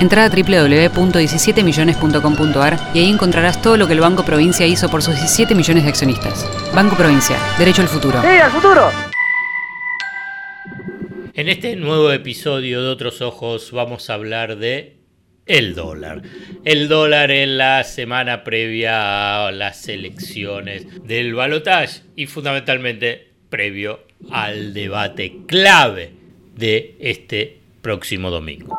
Entra a www.17millones.com.ar y ahí encontrarás todo lo que el Banco Provincia hizo por sus 17 millones de accionistas. Banco Provincia, derecho al futuro. ¡Sí, al futuro! En este nuevo episodio de Otros Ojos vamos a hablar de el dólar. El dólar en la semana previa a las elecciones del balotaje y fundamentalmente previo al debate clave de este próximo domingo.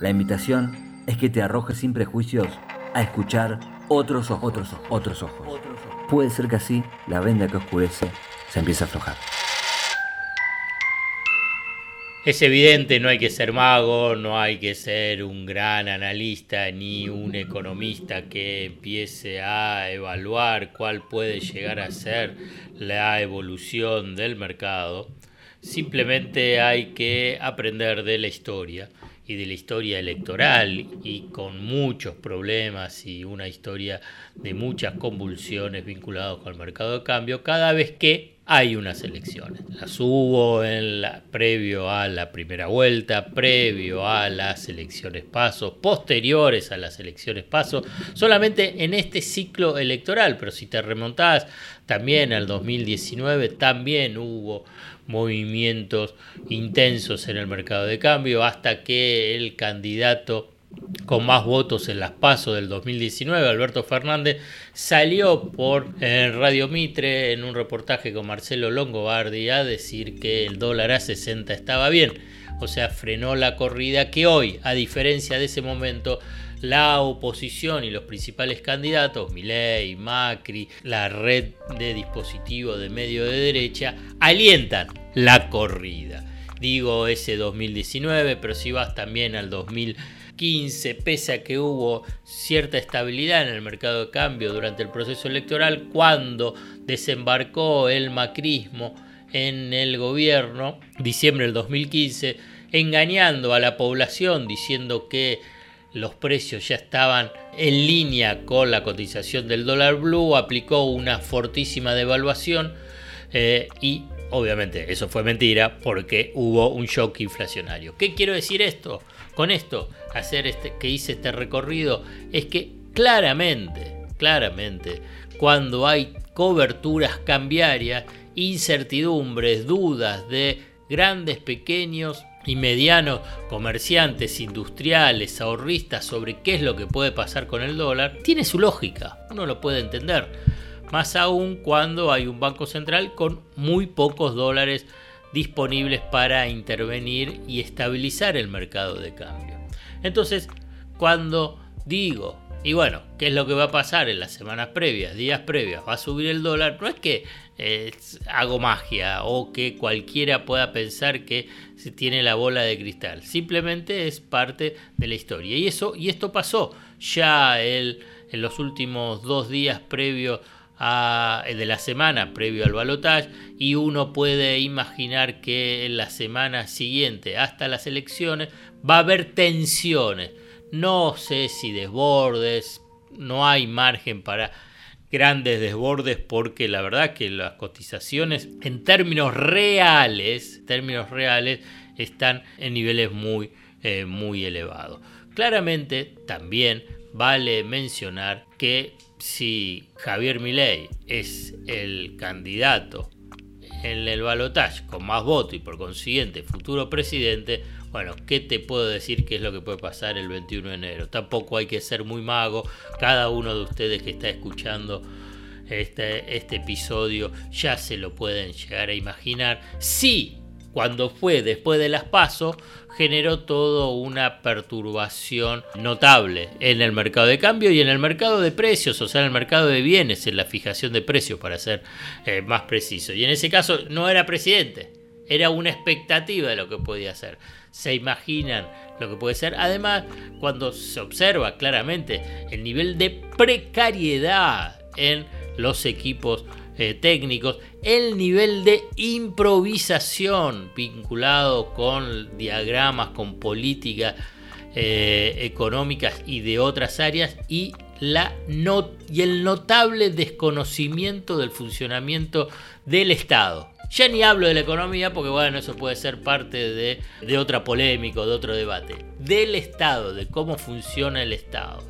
La invitación es que te arrojes sin prejuicios a escuchar otros ojos, otros ojos, otros ojos. Puede ser que así la venda que oscurece se empiece a aflojar. Es evidente, no hay que ser mago, no hay que ser un gran analista ni un economista que empiece a evaluar cuál puede llegar a ser la evolución del mercado. Simplemente hay que aprender de la historia y de la historia electoral y con muchos problemas y una historia de muchas convulsiones vinculadas con el mercado de cambio cada vez que hay unas elecciones. Las hubo en la, previo a la primera vuelta, previo a las elecciones pasos, posteriores a las elecciones pasos, solamente en este ciclo electoral, pero si te remontás también al 2019, también hubo movimientos intensos en el mercado de cambio hasta que el candidato con más votos en las pasos del 2019, Alberto Fernández, salió por Radio Mitre en un reportaje con Marcelo Longobardi a decir que el dólar a 60 estaba bien. O sea, frenó la corrida que hoy, a diferencia de ese momento, la oposición y los principales candidatos, Milei, Macri, la red de dispositivos de medio de derecha, alientan la corrida. Digo ese 2019, pero si vas también al 2015, pese a que hubo cierta estabilidad en el mercado de cambio durante el proceso electoral, cuando desembarcó el macrismo en el gobierno, diciembre del 2015, engañando a la población diciendo que los precios ya estaban en línea con la cotización del dólar blue, aplicó una fortísima devaluación eh, y obviamente eso fue mentira porque hubo un shock inflacionario. ¿Qué quiero decir esto? Con esto, hacer este, que hice este recorrido, es que claramente, claramente, cuando hay coberturas cambiarias, incertidumbres, dudas de grandes, pequeños y medianos comerciantes, industriales, ahorristas sobre qué es lo que puede pasar con el dólar, tiene su lógica, uno lo puede entender. Más aún cuando hay un banco central con muy pocos dólares disponibles para intervenir y estabilizar el mercado de cambio. Entonces, cuando digo y bueno, ¿qué es lo que va a pasar en las semanas previas, días previas? ¿Va a subir el dólar? No es que eh, hago magia o que cualquiera pueda pensar que se tiene la bola de cristal. Simplemente es parte de la historia. Y, eso, y esto pasó ya el, en los últimos dos días previos a, de la semana previo al balotaje y uno puede imaginar que en la semana siguiente hasta las elecciones va a haber tensiones no sé si desbordes, no hay margen para grandes desbordes porque la verdad que las cotizaciones en términos reales, términos reales están en niveles muy, eh, muy elevados. Claramente también vale mencionar que si Javier Milei es el candidato en el balotaje con más votos y por consiguiente futuro presidente, bueno, ¿qué te puedo decir qué es lo que puede pasar el 21 de enero? Tampoco hay que ser muy mago. Cada uno de ustedes que está escuchando este, este episodio ya se lo pueden llegar a imaginar. Sí, cuando fue después de las pasos, generó toda una perturbación notable en el mercado de cambio y en el mercado de precios, o sea, en el mercado de bienes, en la fijación de precios, para ser eh, más preciso. Y en ese caso no era presidente, era una expectativa de lo que podía ser. Se imaginan lo que puede ser. Además, cuando se observa claramente el nivel de precariedad en los equipos eh, técnicos, el nivel de improvisación vinculado con diagramas, con políticas eh, económicas y de otras áreas y, la y el notable desconocimiento del funcionamiento del Estado. Ya ni hablo de la economía porque bueno, eso puede ser parte de, de otra polémica, de otro debate. Del Estado, de cómo funciona el Estado.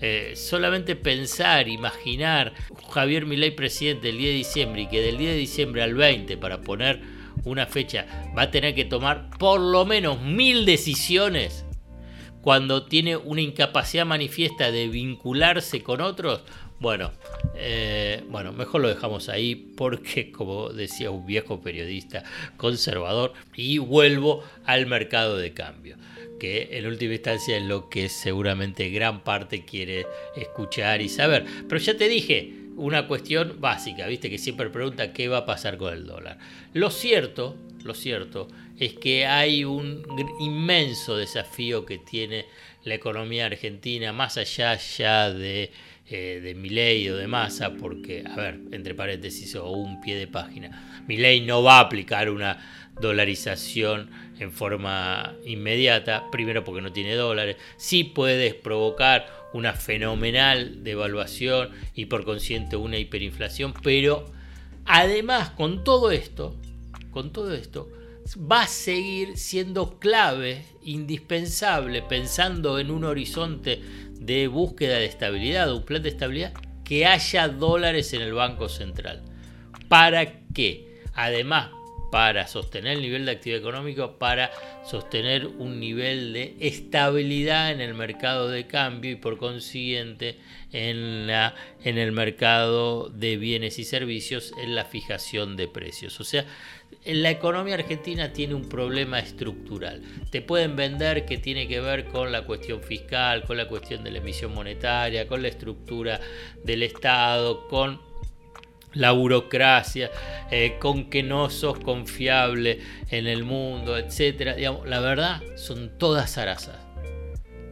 Eh, solamente pensar, imaginar Javier Milei presidente el 10 de diciembre y que del 10 de diciembre al 20, para poner una fecha, va a tener que tomar por lo menos mil decisiones cuando tiene una incapacidad manifiesta de vincularse con otros, bueno, eh, bueno, mejor lo dejamos ahí porque, como decía un viejo periodista conservador, y vuelvo al mercado de cambio que en última instancia es lo que seguramente gran parte quiere escuchar y saber. Pero ya te dije, una cuestión básica, viste que siempre pregunta qué va a pasar con el dólar. Lo cierto, lo cierto es que hay un inmenso desafío que tiene la economía argentina, más allá ya de, eh, de Milei o de Massa, porque, a ver, entre paréntesis o un pie de página, Milei no va a aplicar una dolarización en forma inmediata, primero porque no tiene dólares, sí puedes provocar una fenomenal devaluación y por consiguiente una hiperinflación, pero además con todo esto, con todo esto, va a seguir siendo clave, indispensable, pensando en un horizonte de búsqueda de estabilidad, un plan de estabilidad, que haya dólares en el Banco Central. ¿Para qué? Además, para sostener el nivel de actividad económica, para sostener un nivel de estabilidad en el mercado de cambio y por consiguiente en, la, en el mercado de bienes y servicios en la fijación de precios. O sea, la economía argentina tiene un problema estructural. Te pueden vender que tiene que ver con la cuestión fiscal, con la cuestión de la emisión monetaria, con la estructura del Estado, con la burocracia, eh, con que no sos confiable en el mundo, etc. la verdad, son todas zarazas.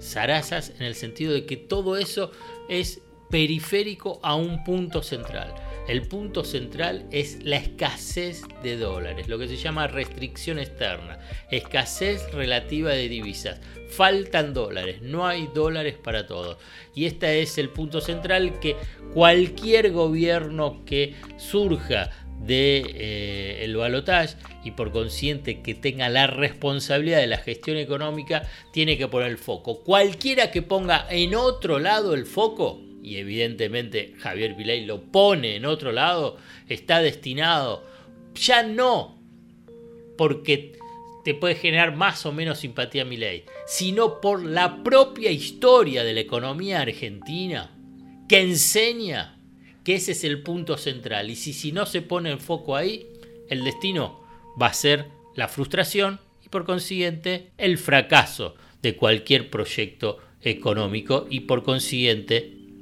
Zarazas en el sentido de que todo eso es periférico a un punto central. El punto central es la escasez de dólares, lo que se llama restricción externa, escasez relativa de divisas. Faltan dólares, no hay dólares para todos. Y este es el punto central que cualquier gobierno que surja de eh, balotaje y por consiguiente que tenga la responsabilidad de la gestión económica tiene que poner el foco. Cualquiera que ponga en otro lado el foco y evidentemente Javier Milei lo pone en otro lado, está destinado ya no porque te puede generar más o menos simpatía a Milei, sino por la propia historia de la economía argentina que enseña que ese es el punto central. Y si, si no se pone el foco ahí, el destino va a ser la frustración y por consiguiente el fracaso de cualquier proyecto económico y por consiguiente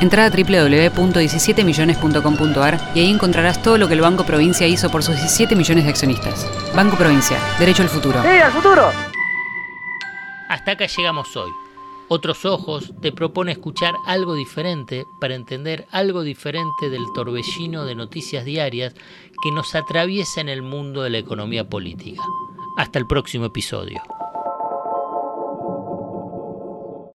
Entra a www.17millones.com.ar y ahí encontrarás todo lo que el Banco Provincia hizo por sus 17 millones de accionistas. Banco Provincia, derecho al futuro. ¡Sí, al futuro! Hasta acá llegamos hoy. Otros Ojos te propone escuchar algo diferente para entender algo diferente del torbellino de noticias diarias que nos atraviesa en el mundo de la economía política. Hasta el próximo episodio.